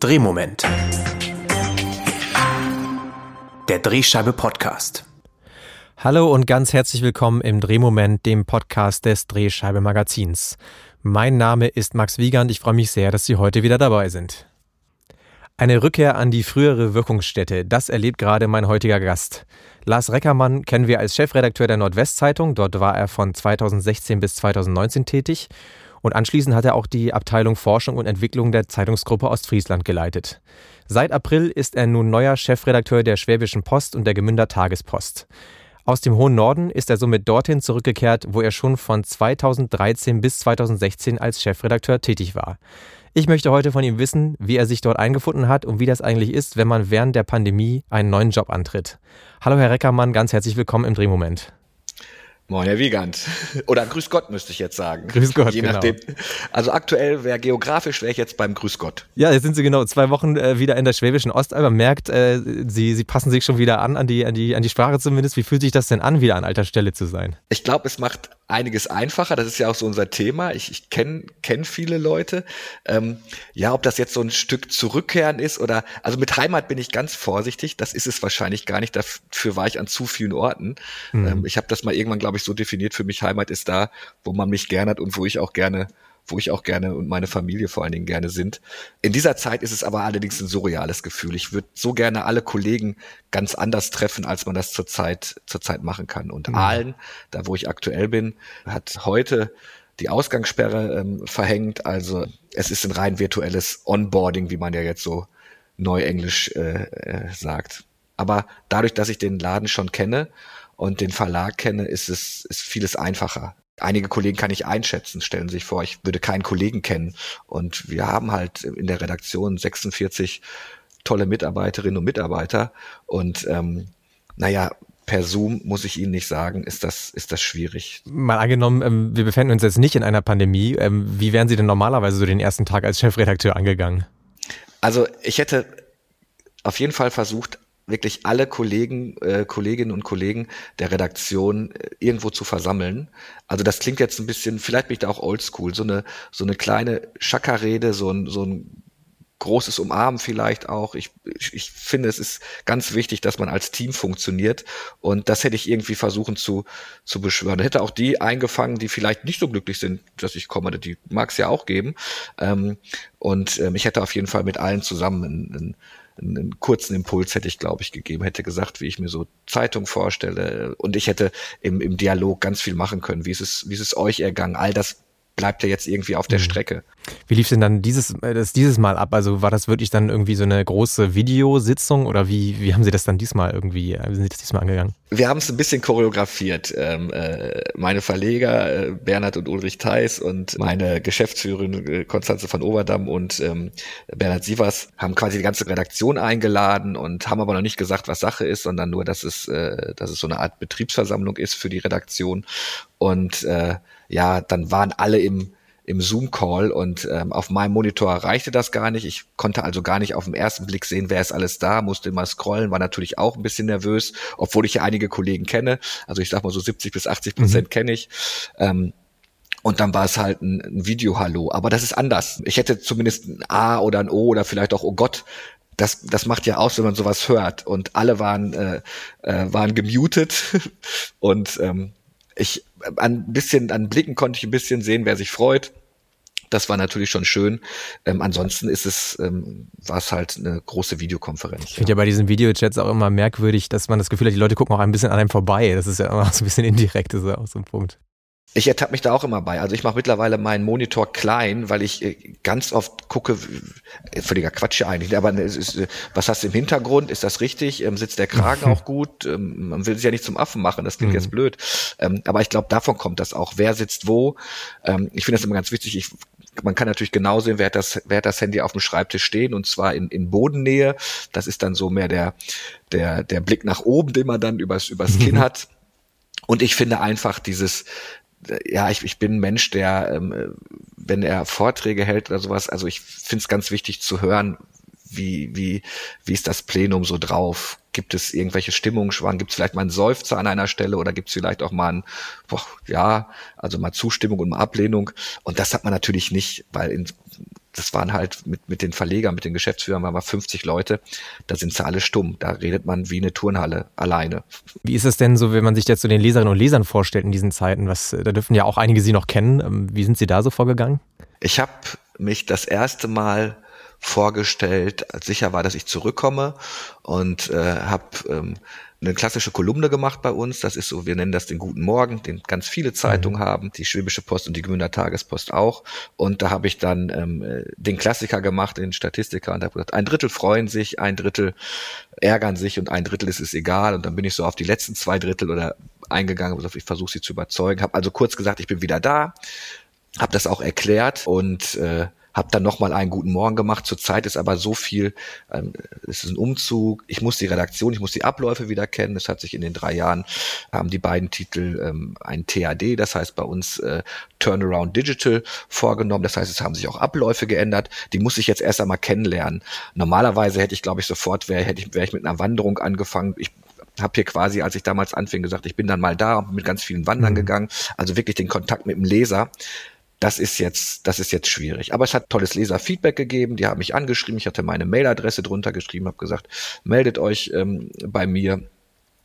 Drehmoment. Der Drehscheibe Podcast. Hallo und ganz herzlich willkommen im Drehmoment, dem Podcast des Drehscheibe Magazins. Mein Name ist Max Wiegand. Ich freue mich sehr, dass Sie heute wieder dabei sind. Eine Rückkehr an die frühere Wirkungsstätte, das erlebt gerade mein heutiger Gast. Lars Reckermann kennen wir als Chefredakteur der Nordwestzeitung. Dort war er von 2016 bis 2019 tätig. Und anschließend hat er auch die Abteilung Forschung und Entwicklung der Zeitungsgruppe Ostfriesland geleitet. Seit April ist er nun neuer Chefredakteur der Schwäbischen Post und der Gemünder Tagespost. Aus dem hohen Norden ist er somit dorthin zurückgekehrt, wo er schon von 2013 bis 2016 als Chefredakteur tätig war. Ich möchte heute von ihm wissen, wie er sich dort eingefunden hat und wie das eigentlich ist, wenn man während der Pandemie einen neuen Job antritt. Hallo Herr Reckermann, ganz herzlich willkommen im Drehmoment. Moin, Herr Wiegand. Oder Grüß Gott müsste ich jetzt sagen. Grüß Gott, Je genau. nachdem. Also aktuell wäre geografisch wäre ich jetzt beim Grüß Gott. Ja, jetzt sind Sie genau zwei Wochen äh, wieder in der schwäbischen Ostalb. Man merkt, äh, Sie, Sie passen sich schon wieder an, an die, an, die, an die Sprache zumindest. Wie fühlt sich das denn an, wieder an alter Stelle zu sein? Ich glaube, es macht einiges einfacher. Das ist ja auch so unser Thema. Ich, ich kenne kenn viele Leute. Ähm, ja, ob das jetzt so ein Stück zurückkehren ist oder, also mit Heimat bin ich ganz vorsichtig. Das ist es wahrscheinlich gar nicht. Dafür war ich an zu vielen Orten. Mhm. Ähm, ich habe das mal irgendwann, glaube ich, so definiert für mich. Heimat ist da, wo man mich gern hat und wo ich auch gerne wo ich auch gerne und meine Familie vor allen Dingen gerne sind. In dieser Zeit ist es aber allerdings ein surreales Gefühl. Ich würde so gerne alle Kollegen ganz anders treffen, als man das zurzeit zurzeit machen kann. Und mhm. Aalen, da wo ich aktuell bin, hat heute die Ausgangssperre ähm, verhängt. Also es ist ein rein virtuelles Onboarding, wie man ja jetzt so neuenglisch äh, äh, sagt. Aber dadurch, dass ich den Laden schon kenne und den Verlag kenne, ist es ist vieles einfacher. Einige Kollegen kann ich einschätzen, stellen Sie sich vor, ich würde keinen Kollegen kennen. Und wir haben halt in der Redaktion 46 tolle Mitarbeiterinnen und Mitarbeiter. Und ähm, naja, per Zoom muss ich Ihnen nicht sagen, ist das, ist das schwierig. Mal angenommen, ähm, wir befinden uns jetzt nicht in einer Pandemie. Ähm, wie wären Sie denn normalerweise so den ersten Tag als Chefredakteur angegangen? Also ich hätte auf jeden Fall versucht, wirklich alle Kollegen, äh, Kolleginnen und Kollegen der Redaktion äh, irgendwo zu versammeln. Also das klingt jetzt ein bisschen, vielleicht bin ich da auch oldschool, so eine, so eine kleine Schackerrede, so ein, so ein großes Umarmen vielleicht auch. Ich, ich, ich finde, es ist ganz wichtig, dass man als Team funktioniert. Und das hätte ich irgendwie versuchen zu, zu beschwören. Hätte auch die eingefangen, die vielleicht nicht so glücklich sind, dass ich komme. Die mag es ja auch geben. Ähm, und ähm, ich hätte auf jeden Fall mit allen zusammen einen, einen einen kurzen Impuls hätte ich, glaube ich, gegeben, hätte gesagt, wie ich mir so Zeitung vorstelle. Und ich hätte im, im Dialog ganz viel machen können. Wie ist es, wie ist es euch ergangen? All das bleibt ja jetzt irgendwie auf der Strecke. Wie lief denn dann dieses, das dieses Mal ab? Also war das wirklich dann irgendwie so eine große Videositzung oder wie, wie haben Sie das dann diesmal irgendwie, wie sind Sie das diesmal angegangen? Wir haben es ein bisschen choreografiert. Ähm, äh, meine Verleger äh, Bernhard und Ulrich Theis und meine Geschäftsführerin äh, Konstanze von Oberdamm und ähm, Bernhard Sievers haben quasi die ganze Redaktion eingeladen und haben aber noch nicht gesagt, was Sache ist, sondern nur, dass es, äh, dass es so eine Art Betriebsversammlung ist für die Redaktion. Und äh, ja, dann waren alle im im Zoom-Call und ähm, auf meinem Monitor reichte das gar nicht. Ich konnte also gar nicht auf den ersten Blick sehen, wer ist alles da, musste immer scrollen, war natürlich auch ein bisschen nervös, obwohl ich ja einige Kollegen kenne. Also ich sag mal so 70 bis 80 Prozent mhm. kenne ich. Ähm, und dann war es halt ein, ein Video-Hallo. Aber das ist anders. Ich hätte zumindest ein A oder ein O oder vielleicht auch Oh Gott das, das macht ja aus, wenn man sowas hört. Und alle waren, äh, äh, waren gemutet. Und ähm, ich ein bisschen, an Blicken konnte ich ein bisschen sehen, wer sich freut. Das war natürlich schon schön. Ähm, ansonsten ist es, ähm, war es halt eine große Videokonferenz. Ich finde ja. ja bei diesen Videochats auch immer merkwürdig, dass man das Gefühl hat, die Leute gucken auch ein bisschen an einem vorbei. Das ist ja immer so ein bisschen indirekt, das ist ja auch so ein Punkt. Ich ertappe mich da auch immer bei. Also ich mache mittlerweile meinen Monitor klein, weil ich äh, ganz oft gucke, völliger Quatsch eigentlich, aber ist, äh, was hast du im Hintergrund? Ist das richtig? Ähm, sitzt der Kragen auch gut? Ähm, man will sich ja nicht zum Affen machen, das klingt mhm. jetzt blöd. Ähm, aber ich glaube, davon kommt das auch. Wer sitzt wo? Ich finde das immer ganz wichtig. Ich, man kann natürlich genau sehen, wer hat das, wer hat das Handy auf dem Schreibtisch stehen und zwar in, in Bodennähe. Das ist dann so mehr der, der, der Blick nach oben, den man dann übers, übers Kinn hat. Und ich finde einfach dieses, ja, ich, ich bin ein Mensch, der, ähm, wenn er Vorträge hält oder sowas, also ich finde es ganz wichtig zu hören, wie, wie, wie ist das Plenum so drauf? Gibt es irgendwelche Stimmungsschwankungen? Gibt es vielleicht mal einen Seufzer an einer Stelle oder gibt es vielleicht auch mal ein, boah, ja, also mal Zustimmung und mal Ablehnung? Und das hat man natürlich nicht, weil in, das waren halt mit, mit den Verlegern, mit den Geschäftsführern, waren wir 50 Leute, da sind sie alle stumm. Da redet man wie eine Turnhalle alleine. Wie ist es denn so, wenn man sich jetzt so den Leserinnen und Lesern vorstellt in diesen Zeiten? Was, da dürfen ja auch einige Sie noch kennen. Ähm, wie sind Sie da so vorgegangen? Ich habe mich das erste Mal vorgestellt, als sicher war, dass ich zurückkomme und äh, habe ähm, eine klassische Kolumne gemacht bei uns. Das ist so, wir nennen das den Guten Morgen, den ganz viele Zeitungen mhm. haben, die Schwäbische Post und die Gmünder Tagespost auch. Und da habe ich dann ähm, den Klassiker gemacht, den Statistiker, und habe gesagt, ein Drittel freuen sich, ein Drittel ärgern sich und ein Drittel ist es egal. Und dann bin ich so auf die letzten zwei Drittel oder eingegangen, ich versuche sie zu überzeugen. Habe also kurz gesagt, ich bin wieder da, habe das auch erklärt und äh, habe dann nochmal einen guten Morgen gemacht. Zurzeit ist aber so viel, ähm, es ist ein Umzug, ich muss die Redaktion, ich muss die Abläufe wieder kennen. Es hat sich in den drei Jahren, haben die beiden Titel ähm, ein TAD, das heißt bei uns äh, Turnaround Digital vorgenommen. Das heißt, es haben sich auch Abläufe geändert. Die muss ich jetzt erst einmal kennenlernen. Normalerweise hätte ich, glaube ich, sofort, wäre hätte ich, wäre ich mit einer Wanderung angefangen. Ich habe hier quasi, als ich damals anfing, gesagt, ich bin dann mal da und mit ganz vielen Wandern mhm. gegangen. Also wirklich den Kontakt mit dem Leser das ist jetzt, das ist jetzt schwierig. Aber es hat tolles Leserfeedback gegeben. Die haben mich angeschrieben. Ich hatte meine Mailadresse drunter geschrieben, habe gesagt, meldet euch ähm, bei mir.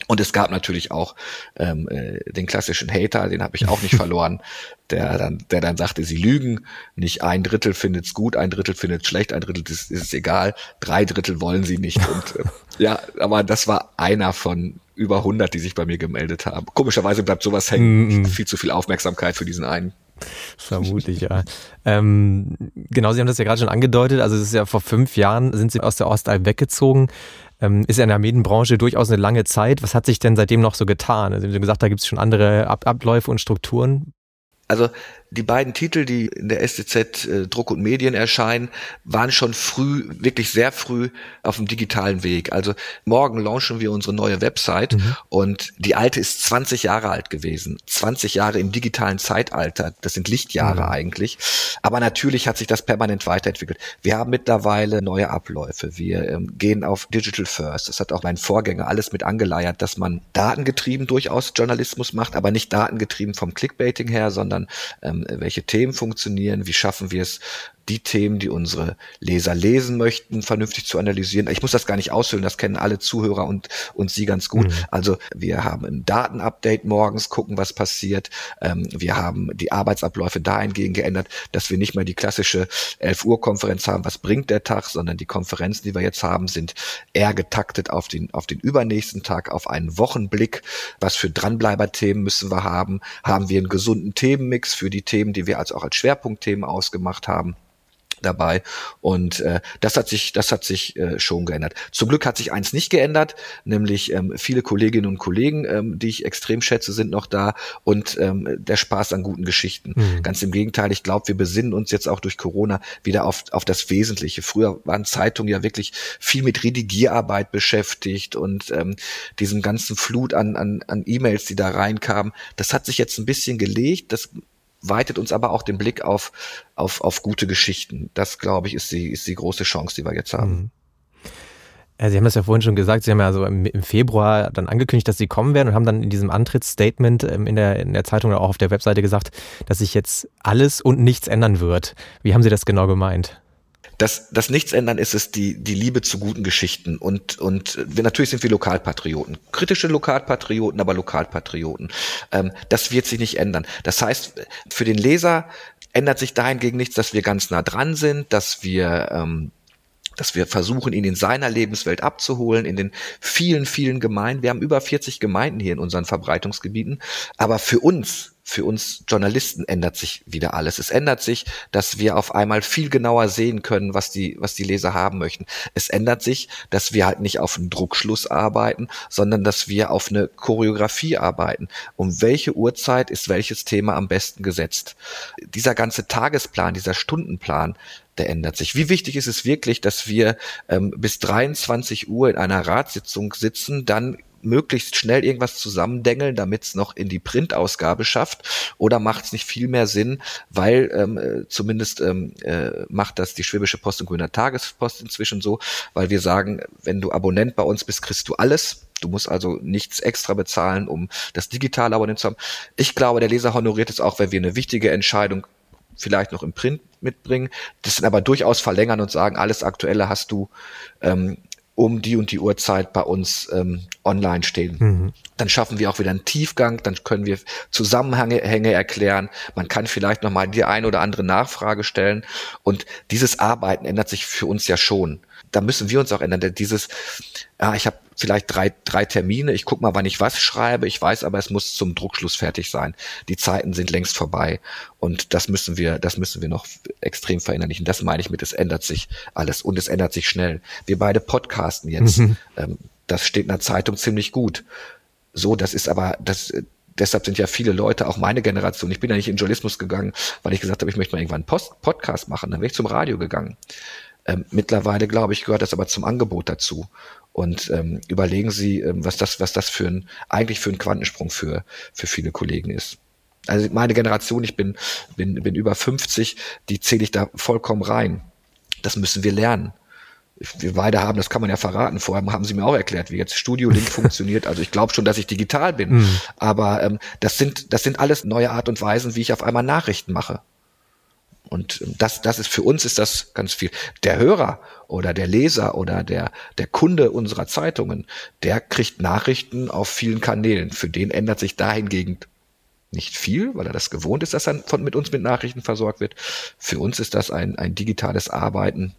Und es gab natürlich auch ähm, äh, den klassischen Hater, den habe ich auch nicht verloren, der dann, der dann sagte, sie lügen. Nicht ein Drittel findet's gut, ein Drittel findet's schlecht, ein Drittel ist, ist es egal, drei Drittel wollen sie nicht. Und äh, ja, aber das war einer von über 100, die sich bei mir gemeldet haben. Komischerweise bleibt sowas hängen. Mm -mm. Viel zu viel Aufmerksamkeit für diesen einen. Vermutlich, ja. Ähm, genau, Sie haben das ja gerade schon angedeutet. Also es ist ja vor fünf Jahren sind Sie aus der Ostalb weggezogen. Ähm, ist ja in der Medienbranche durchaus eine lange Zeit. Was hat sich denn seitdem noch so getan? Also Sie haben gesagt, da gibt es schon andere Ab Abläufe und Strukturen. Also die beiden Titel, die in der STZ äh, Druck und Medien erscheinen, waren schon früh, wirklich sehr früh auf dem digitalen Weg. Also morgen launchen wir unsere neue Website mhm. und die alte ist 20 Jahre alt gewesen. 20 Jahre im digitalen Zeitalter. Das sind Lichtjahre mhm. eigentlich. Aber natürlich hat sich das permanent weiterentwickelt. Wir haben mittlerweile neue Abläufe. Wir ähm, gehen auf Digital First. Das hat auch mein Vorgänger alles mit angeleiert, dass man datengetrieben durchaus Journalismus macht, aber nicht datengetrieben vom Clickbaiting her, sondern ähm, welche Themen funktionieren, wie schaffen wir es, die Themen, die unsere Leser lesen möchten, vernünftig zu analysieren. Ich muss das gar nicht ausfüllen, das kennen alle Zuhörer und, und Sie ganz gut. Mhm. Also wir haben ein Datenupdate morgens, gucken, was passiert. Ähm, wir haben die Arbeitsabläufe dahingehend geändert, dass wir nicht mehr die klassische 11 Uhr Konferenz haben, was bringt der Tag, sondern die Konferenzen, die wir jetzt haben, sind eher getaktet auf den, auf den übernächsten Tag, auf einen Wochenblick. Was für Dranbleiber-Themen müssen wir haben? Haben wir einen gesunden Themenmix für die Themen, die wir als auch als Schwerpunktthemen ausgemacht haben? Dabei. Und äh, das hat sich, das hat sich äh, schon geändert. Zum Glück hat sich eins nicht geändert, nämlich ähm, viele Kolleginnen und Kollegen, ähm, die ich extrem schätze, sind noch da und ähm, der Spaß an guten Geschichten. Mhm. Ganz im Gegenteil, ich glaube, wir besinnen uns jetzt auch durch Corona wieder auf, auf das Wesentliche. Früher waren Zeitungen ja wirklich viel mit Redigierarbeit beschäftigt und ähm, diesem ganzen Flut an, an, an E-Mails, die da reinkamen. Das hat sich jetzt ein bisschen gelegt. Das weitet uns aber auch den Blick auf, auf, auf gute Geschichten. Das, glaube ich, ist die, ist die große Chance, die wir jetzt haben. Mhm. Sie haben das ja vorhin schon gesagt, Sie haben ja also im Februar dann angekündigt, dass Sie kommen werden und haben dann in diesem Antrittsstatement ähm, in der, in der Zeitung oder auch auf der Webseite gesagt, dass sich jetzt alles und nichts ändern wird. Wie haben Sie das genau gemeint? Das, das Nichtsändern ist es die, die Liebe zu guten Geschichten. Und, und wir, natürlich sind wir Lokalpatrioten. Kritische Lokalpatrioten, aber Lokalpatrioten. Ähm, das wird sich nicht ändern. Das heißt, für den Leser ändert sich dahingegen nichts, dass wir ganz nah dran sind, dass wir, ähm, dass wir versuchen, ihn in seiner Lebenswelt abzuholen, in den vielen, vielen Gemeinden. Wir haben über 40 Gemeinden hier in unseren Verbreitungsgebieten. Aber für uns für uns Journalisten ändert sich wieder alles. Es ändert sich, dass wir auf einmal viel genauer sehen können, was die, was die Leser haben möchten. Es ändert sich, dass wir halt nicht auf einen Druckschluss arbeiten, sondern dass wir auf eine Choreografie arbeiten. Um welche Uhrzeit ist welches Thema am besten gesetzt? Dieser ganze Tagesplan, dieser Stundenplan, der ändert sich. Wie wichtig ist es wirklich, dass wir ähm, bis 23 Uhr in einer Ratssitzung sitzen, dann möglichst schnell irgendwas zusammendengeln, damit es noch in die Printausgabe schafft? Oder macht es nicht viel mehr Sinn, weil ähm, äh, zumindest ähm, äh, macht das die Schwäbische Post und Grüner Tagespost inzwischen so, weil wir sagen, wenn du Abonnent bei uns bist, kriegst du alles. Du musst also nichts extra bezahlen, um das digitale Abonnent zu haben. Ich glaube, der Leser honoriert es auch, wenn wir eine wichtige Entscheidung vielleicht noch im Print mitbringen, das sind aber durchaus verlängern und sagen, alles Aktuelle hast du ähm, um die und die Uhrzeit bei uns ähm, online stehen. Mhm. Dann schaffen wir auch wieder einen Tiefgang, dann können wir Zusammenhänge Hänge erklären. Man kann vielleicht nochmal die ein oder andere Nachfrage stellen. Und dieses Arbeiten ändert sich für uns ja schon. Da müssen wir uns auch ändern. Denn dieses, ja, ich habe vielleicht drei, drei Termine, ich gucke mal, wann ich was schreibe, ich weiß aber, es muss zum Druckschluss fertig sein. Die Zeiten sind längst vorbei. Und das müssen wir, das müssen wir noch extrem verinnerlichen. Das meine ich mit, es ändert sich alles und es ändert sich schnell. Wir beide podcasten jetzt. Mhm. Ähm, das steht in der Zeitung ziemlich gut. So, das ist aber, das, deshalb sind ja viele Leute, auch meine Generation, ich bin ja nicht in Journalismus gegangen, weil ich gesagt habe, ich möchte mal irgendwann einen Post Podcast machen, dann wäre ich zum Radio gegangen. Ähm, mittlerweile, glaube ich, gehört das aber zum Angebot dazu. Und ähm, überlegen Sie, ähm, was das, was das für ein, eigentlich für ein Quantensprung für, für viele Kollegen ist. Also meine Generation, ich bin, bin, bin über 50, die zähle ich da vollkommen rein. Das müssen wir lernen. Wir beide haben, das kann man ja verraten, vorher haben sie mir auch erklärt, wie jetzt Studio Link funktioniert. Also ich glaube schon, dass ich digital bin. Mhm. Aber ähm, das sind, das sind alles neue Art und Weisen, wie ich auf einmal Nachrichten mache. Und das, das ist für uns ist das ganz viel. Der Hörer oder der Leser oder der, der Kunde unserer Zeitungen, der kriegt Nachrichten auf vielen Kanälen. Für den ändert sich dahingegen nicht viel, weil er das gewohnt ist, dass er von, mit uns mit Nachrichten versorgt wird. Für uns ist das ein, ein digitales Arbeiten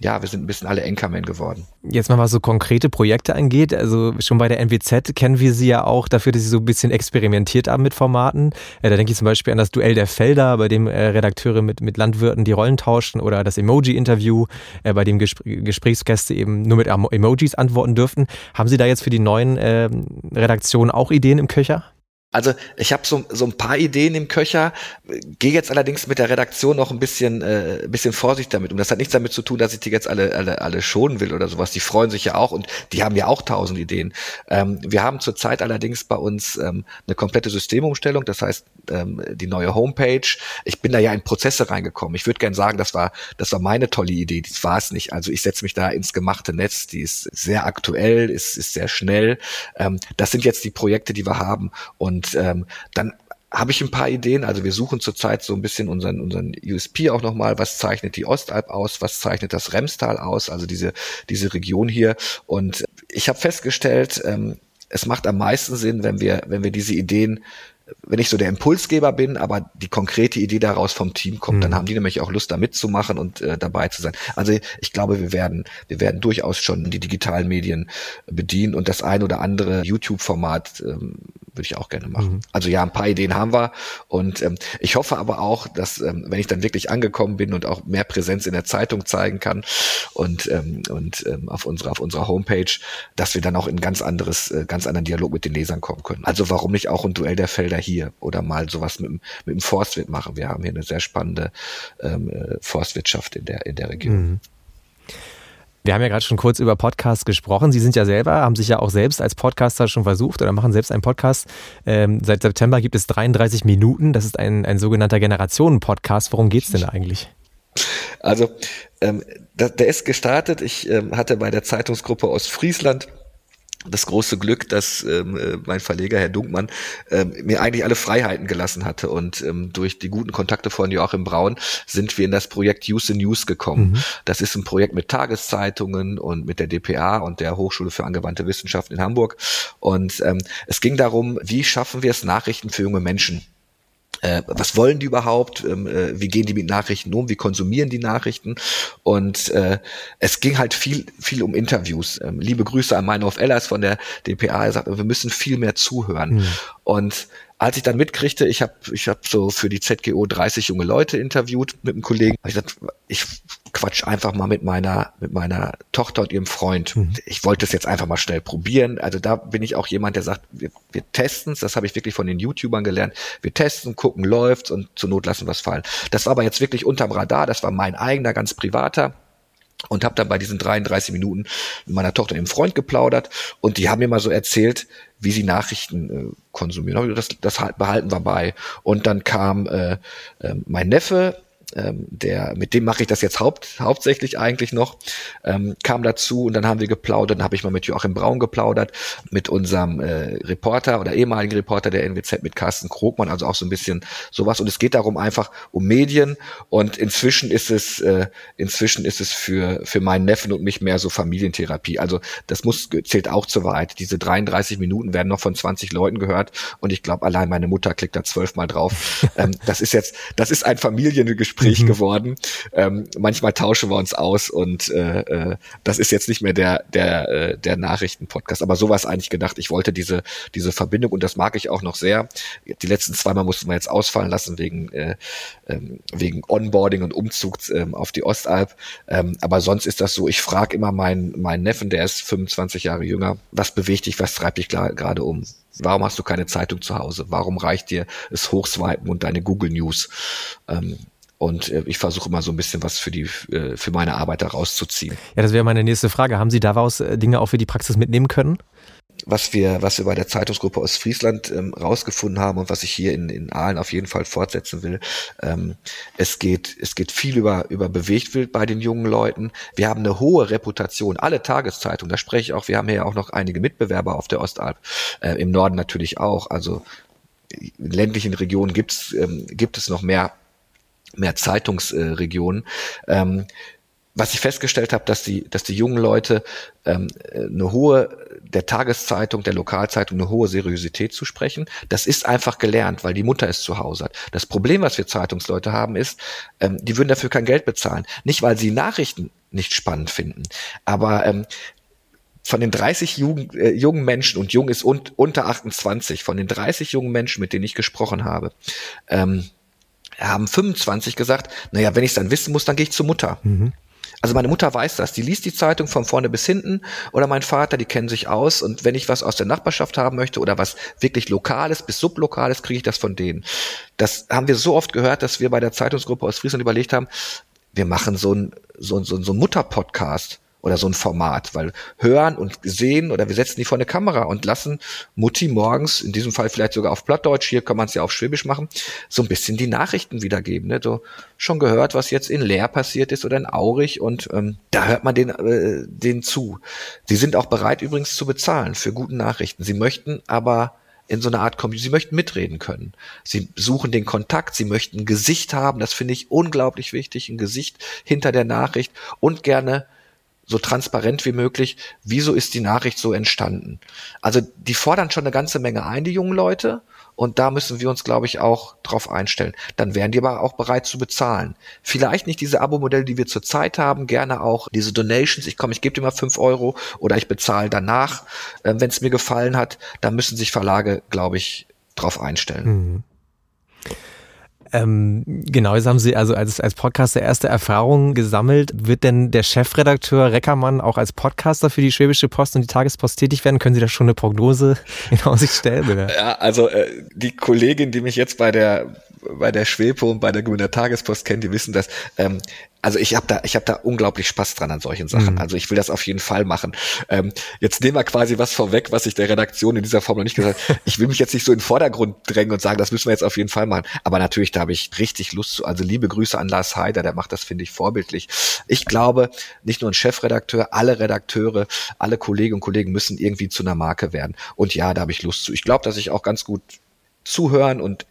ja, wir sind ein bisschen alle Anchorman geworden. Jetzt mal was so konkrete Projekte angeht, also schon bei der NWZ kennen wir sie ja auch dafür, dass sie so ein bisschen experimentiert haben mit Formaten. Äh, da denke ich zum Beispiel an das Duell der Felder, bei dem äh, Redakteure mit, mit Landwirten die Rollen tauschten oder das Emoji-Interview, äh, bei dem Gespr Gesprächsgäste eben nur mit Emojis antworten dürften. Haben Sie da jetzt für die neuen äh, Redaktionen auch Ideen im Köcher? Also ich habe so, so ein paar Ideen im Köcher, gehe jetzt allerdings mit der Redaktion noch ein bisschen, äh, ein bisschen Vorsicht damit. Und das hat nichts damit zu tun, dass ich die jetzt alle, alle, alle schonen will oder sowas. Die freuen sich ja auch und die haben ja auch tausend Ideen. Ähm, wir haben zurzeit allerdings bei uns ähm, eine komplette Systemumstellung, das heißt ähm, die neue Homepage. Ich bin da ja in Prozesse reingekommen. Ich würde gern sagen, das war, das war meine tolle Idee. Das war es nicht. Also ich setze mich da ins gemachte Netz. Die ist sehr aktuell, ist, ist sehr schnell. Ähm, das sind jetzt die Projekte, die wir haben und und ähm, dann habe ich ein paar Ideen. Also wir suchen zurzeit so ein bisschen unseren, unseren USP auch nochmal. Was zeichnet die Ostalb aus? Was zeichnet das Remstal aus? Also diese, diese Region hier. Und ich habe festgestellt, ähm, es macht am meisten Sinn, wenn wir, wenn wir diese Ideen wenn ich so der Impulsgeber bin, aber die konkrete Idee daraus vom Team kommt, mhm. dann haben die nämlich auch Lust, da mitzumachen und äh, dabei zu sein. Also ich glaube, wir werden, wir werden durchaus schon die digitalen Medien bedienen und das ein oder andere YouTube-Format ähm, würde ich auch gerne machen. Mhm. Also ja, ein paar Ideen haben wir und ähm, ich hoffe aber auch, dass ähm, wenn ich dann wirklich angekommen bin und auch mehr Präsenz in der Zeitung zeigen kann und ähm, und ähm, auf unserer auf unserer Homepage, dass wir dann auch in ganz anderes, äh, ganz anderen Dialog mit den Lesern kommen können. Also warum nicht auch ein Duell der Felder hier oder mal sowas mit, mit dem Forstwirt machen. Wir haben hier eine sehr spannende ähm, äh, Forstwirtschaft in der, in der Region. Mhm. Wir haben ja gerade schon kurz über Podcasts gesprochen. Sie sind ja selber, haben sich ja auch selbst als Podcaster schon versucht oder machen selbst einen Podcast. Ähm, seit September gibt es 33 Minuten. Das ist ein, ein sogenannter Generationen-Podcast. Worum geht es denn eigentlich? Also, ähm, der, ist gestartet. Ich ähm, hatte bei der Zeitungsgruppe aus Friesland das große Glück, dass ähm, äh, mein Verleger Herr Dunkmann ähm, mir eigentlich alle Freiheiten gelassen hatte und ähm, durch die guten Kontakte von Joachim Braun sind wir in das Projekt Use in News gekommen. Mhm. Das ist ein Projekt mit Tageszeitungen und mit der DPA und der Hochschule für angewandte Wissenschaften in Hamburg und ähm, es ging darum, wie schaffen wir es Nachrichten für junge Menschen äh, was wollen die überhaupt, ähm, äh, wie gehen die mit Nachrichten um, wie konsumieren die Nachrichten? Und äh, es ging halt viel viel um Interviews. Ähm, liebe Grüße an Meinhof Ellers von der DPA, er sagt, wir müssen viel mehr zuhören. Mhm. und als ich dann mitkriegte, ich habe ich hab so für die ZGO 30 junge Leute interviewt mit einem Kollegen, hab ich gesagt, ich quatsch einfach mal mit meiner mit meiner Tochter und ihrem Freund. Mhm. Ich wollte es jetzt einfach mal schnell probieren. Also da bin ich auch jemand, der sagt, wir, wir testen es. Das habe ich wirklich von den YouTubern gelernt. Wir testen, gucken, läuft's und zur Not lassen wir es fallen. Das war aber jetzt wirklich unterm Radar. Das war mein eigener, ganz privater und habe dann bei diesen 33 Minuten mit meiner Tochter und dem Freund geplaudert und die haben mir mal so erzählt, wie sie Nachrichten äh, konsumieren. Das, das behalten wir bei. Und dann kam äh, äh, mein Neffe, ähm, der, mit dem mache ich das jetzt haupt, hauptsächlich eigentlich noch, ähm, kam dazu und dann haben wir geplaudert, dann habe ich mal mit Joachim Braun geplaudert, mit unserem äh, Reporter oder ehemaligen Reporter der NWZ, mit Carsten Krogmann, also auch so ein bisschen sowas. Und es geht darum einfach um Medien und inzwischen ist es, äh, inzwischen ist es für, für meinen Neffen und mich mehr so Familientherapie. Also das muss, zählt auch zu weit. Diese 33 Minuten werden noch von 20 Leuten gehört und ich glaube, allein meine Mutter klickt da zwölfmal drauf. ähm, das ist jetzt, das ist ein Familiengespräch Gespräch mhm. geworden. Ähm, manchmal tauschen wir uns aus und äh, äh, das ist jetzt nicht mehr der der äh, der Nachrichtenpodcast. Aber sowas eigentlich gedacht. Ich wollte diese diese Verbindung und das mag ich auch noch sehr. Die letzten zweimal mussten wir jetzt ausfallen lassen wegen äh, ähm, wegen Onboarding und Umzug ähm, auf die Ostalb. Ähm, aber sonst ist das so. Ich frage immer meinen meinen Neffen, der ist 25 Jahre jünger, was bewegt dich, was treibt dich gerade um? Warum hast du keine Zeitung zu Hause? Warum reicht dir das Hochswipen und deine Google News? Ähm, und äh, ich versuche immer so ein bisschen was für die äh, für meine Arbeit da rauszuziehen. Ja, das wäre meine nächste Frage. Haben Sie daraus äh, Dinge auch für die Praxis mitnehmen können? was wir, was wir bei der Zeitungsgruppe aus Friesland ähm, rausgefunden haben und was ich hier in, in Aalen auf jeden Fall fortsetzen will. Ähm, es geht, es geht viel über, über Bewegtwild bei den jungen Leuten. Wir haben eine hohe Reputation. Alle Tageszeitungen, da spreche ich auch, wir haben hier auch noch einige Mitbewerber auf der Ostalb, äh, im Norden natürlich auch. Also in ländlichen Regionen gibt's, ähm, gibt es noch mehr mehr Zeitungsregionen. Ähm, was ich festgestellt habe, dass die, dass die jungen Leute ähm, eine hohe, der Tageszeitung, der Lokalzeitung eine hohe Seriosität zu sprechen. Das ist einfach gelernt, weil die Mutter es zu Hause hat. Das Problem, was wir Zeitungsleute haben, ist, ähm, die würden dafür kein Geld bezahlen. Nicht, weil sie Nachrichten nicht spannend finden, aber ähm, von den 30 Jugend, äh, jungen Menschen, und jung ist un, unter 28, von den 30 jungen Menschen, mit denen ich gesprochen habe, ähm, haben 25 gesagt, naja, wenn ich es dann wissen muss, dann gehe ich zur Mutter. Mhm. Also meine Mutter weiß das, die liest die Zeitung von vorne bis hinten oder mein Vater, die kennen sich aus und wenn ich was aus der Nachbarschaft haben möchte oder was wirklich Lokales bis Sublokales, kriege ich das von denen. Das haben wir so oft gehört, dass wir bei der Zeitungsgruppe aus Friesland überlegt haben, wir machen so ein, so, so, so ein Mutter-Podcast oder so ein Format, weil hören und sehen oder wir setzen die vor eine Kamera und lassen Mutti morgens, in diesem Fall vielleicht sogar auf Plattdeutsch, hier kann man es ja auf Schwäbisch machen, so ein bisschen die Nachrichten wiedergeben. Ne? So schon gehört, was jetzt in Leer passiert ist oder in Aurich und ähm, da hört man den, äh, den zu. Sie sind auch bereit übrigens zu bezahlen für guten Nachrichten. Sie möchten aber in so einer Art Community. Sie möchten mitreden können. Sie suchen den Kontakt, sie möchten ein Gesicht haben, das finde ich unglaublich wichtig, ein Gesicht hinter der Nachricht und gerne so transparent wie möglich, wieso ist die Nachricht so entstanden. Also die fordern schon eine ganze Menge ein, die jungen Leute. Und da müssen wir uns, glaube ich, auch drauf einstellen. Dann wären die aber auch bereit zu bezahlen. Vielleicht nicht diese Abo-Modelle, die wir zurzeit haben, gerne auch diese Donations. Ich komme, ich gebe dir mal fünf Euro oder ich bezahle danach, äh, wenn es mir gefallen hat. Da müssen sich Verlage, glaube ich, drauf einstellen. Mhm. Ähm, genau, jetzt haben Sie also als, als Podcaster erste Erfahrungen gesammelt. Wird denn der Chefredakteur Reckermann auch als Podcaster für die Schwäbische Post und die Tagespost tätig werden? Können Sie da schon eine Prognose in Aussicht stellen? Oder? Ja, also äh, die Kollegin, die mich jetzt bei der bei der Schwepo und bei der Grüner Tagespost kennt, die wissen das. Ähm, also ich habe da, ich habe da unglaublich Spaß dran an solchen Sachen. Mhm. Also ich will das auf jeden Fall machen. Ähm, jetzt nehmen wir quasi was vorweg, was ich der Redaktion in dieser Form noch nicht gesagt habe. Ich will mich jetzt nicht so in den Vordergrund drängen und sagen, das müssen wir jetzt auf jeden Fall machen. Aber natürlich, da habe ich richtig Lust zu. Also liebe Grüße an Lars Heider, der macht das, finde ich, vorbildlich. Ich glaube, nicht nur ein Chefredakteur, alle Redakteure, alle Kolleginnen und Kollegen müssen irgendwie zu einer Marke werden. Und ja, da habe ich Lust zu. Ich glaube, dass ich auch ganz gut zuhören und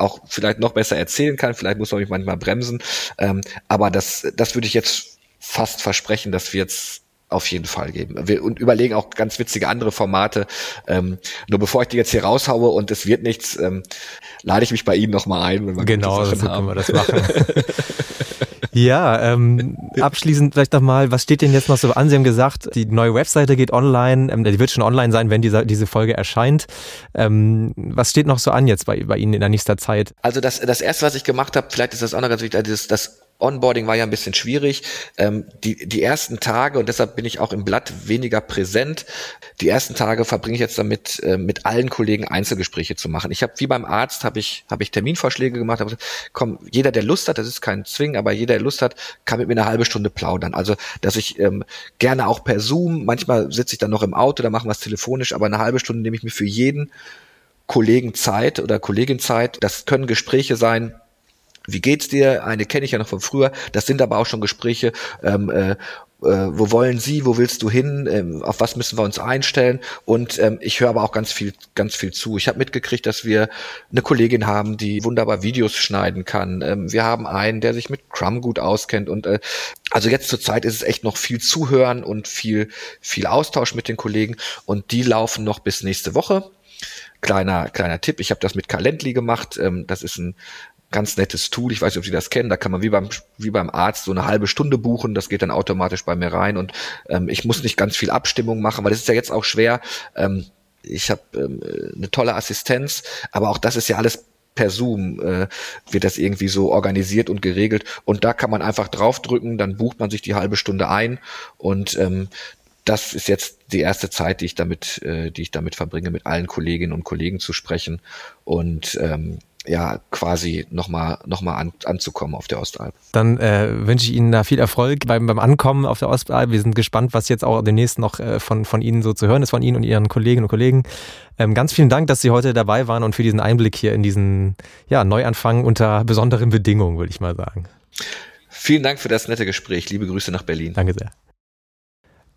auch vielleicht noch besser erzählen kann. Vielleicht muss man mich manchmal bremsen. Ähm, aber das, das würde ich jetzt fast versprechen, dass wir jetzt auf jeden Fall geben. Wir und überlegen auch ganz witzige andere Formate. Ähm, nur bevor ich die jetzt hier raushaue und es wird nichts, ähm, lade ich mich bei Ihnen nochmal ein, wenn wir genau, so können wir das machen. Ja, ähm, abschließend vielleicht nochmal, was steht denn jetzt noch so an? Sie haben gesagt, die neue Webseite geht online, ähm, die wird schon online sein, wenn diese, diese Folge erscheint. Ähm, was steht noch so an jetzt bei, bei Ihnen in der nächsten Zeit? Also das, das erste, was ich gemacht habe, vielleicht ist das auch noch ganz wichtig, das, das Onboarding war ja ein bisschen schwierig. Ähm, die, die ersten Tage, und deshalb bin ich auch im Blatt weniger präsent, die ersten Tage verbringe ich jetzt damit, äh, mit allen Kollegen Einzelgespräche zu machen. Ich habe, wie beim Arzt, habe ich, hab ich Terminvorschläge gemacht. Hab, komm, jeder, der Lust hat, das ist kein Zwing, aber jeder, der Lust hat, kann mit mir eine halbe Stunde plaudern. Also, dass ich ähm, gerne auch per Zoom, manchmal sitze ich dann noch im Auto, da machen wir es telefonisch, aber eine halbe Stunde nehme ich mir für jeden Kollegen Zeit oder Kollegin Zeit. Das können Gespräche sein, wie geht's dir? Eine kenne ich ja noch von früher. Das sind aber auch schon Gespräche. Ähm, äh, äh, wo wollen Sie? Wo willst du hin? Ähm, auf was müssen wir uns einstellen? Und ähm, ich höre aber auch ganz viel, ganz viel zu. Ich habe mitgekriegt, dass wir eine Kollegin haben, die wunderbar Videos schneiden kann. Ähm, wir haben einen, der sich mit Crumb gut auskennt. Und äh, also jetzt zur Zeit ist es echt noch viel Zuhören und viel, viel Austausch mit den Kollegen. Und die laufen noch bis nächste Woche kleiner kleiner Tipp. Ich habe das mit Calendly gemacht. Ähm, das ist ein ganz nettes Tool. Ich weiß nicht, ob Sie das kennen. Da kann man wie beim, wie beim Arzt so eine halbe Stunde buchen. Das geht dann automatisch bei mir rein. Und ähm, ich muss nicht ganz viel Abstimmung machen, weil das ist ja jetzt auch schwer. Ähm, ich habe ähm, eine tolle Assistenz, aber auch das ist ja alles per Zoom äh, wird das irgendwie so organisiert und geregelt. Und da kann man einfach draufdrücken, dann bucht man sich die halbe Stunde ein und ähm, das ist jetzt die erste Zeit, die ich damit, äh, die ich damit verbringe, mit allen Kolleginnen und Kollegen zu sprechen und ähm, ja quasi nochmal noch mal an, anzukommen auf der Ostalb. Dann äh, wünsche ich Ihnen da viel Erfolg beim, beim Ankommen auf der Ostalb. Wir sind gespannt, was jetzt auch demnächst noch äh, von, von Ihnen so zu hören ist, von Ihnen und Ihren Kolleginnen und Kollegen. Ähm, ganz vielen Dank, dass Sie heute dabei waren und für diesen Einblick hier in diesen ja, Neuanfang unter besonderen Bedingungen, würde ich mal sagen. Vielen Dank für das nette Gespräch. Liebe Grüße nach Berlin. Danke sehr.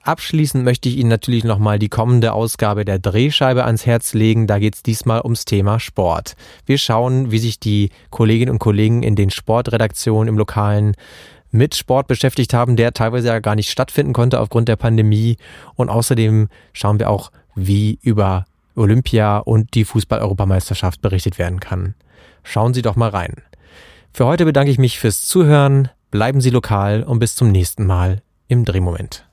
Abschließend möchte ich Ihnen natürlich nochmal die kommende Ausgabe der Drehscheibe ans Herz legen. Da geht es diesmal ums Thema Sport. Wir schauen, wie sich die Kolleginnen und Kollegen in den Sportredaktionen im Lokalen mit Sport beschäftigt haben, der teilweise ja gar nicht stattfinden konnte aufgrund der Pandemie. Und außerdem schauen wir auch, wie über Olympia und die Fußball-Europameisterschaft berichtet werden kann. Schauen Sie doch mal rein. Für heute bedanke ich mich fürs Zuhören, bleiben Sie lokal und bis zum nächsten Mal im Drehmoment.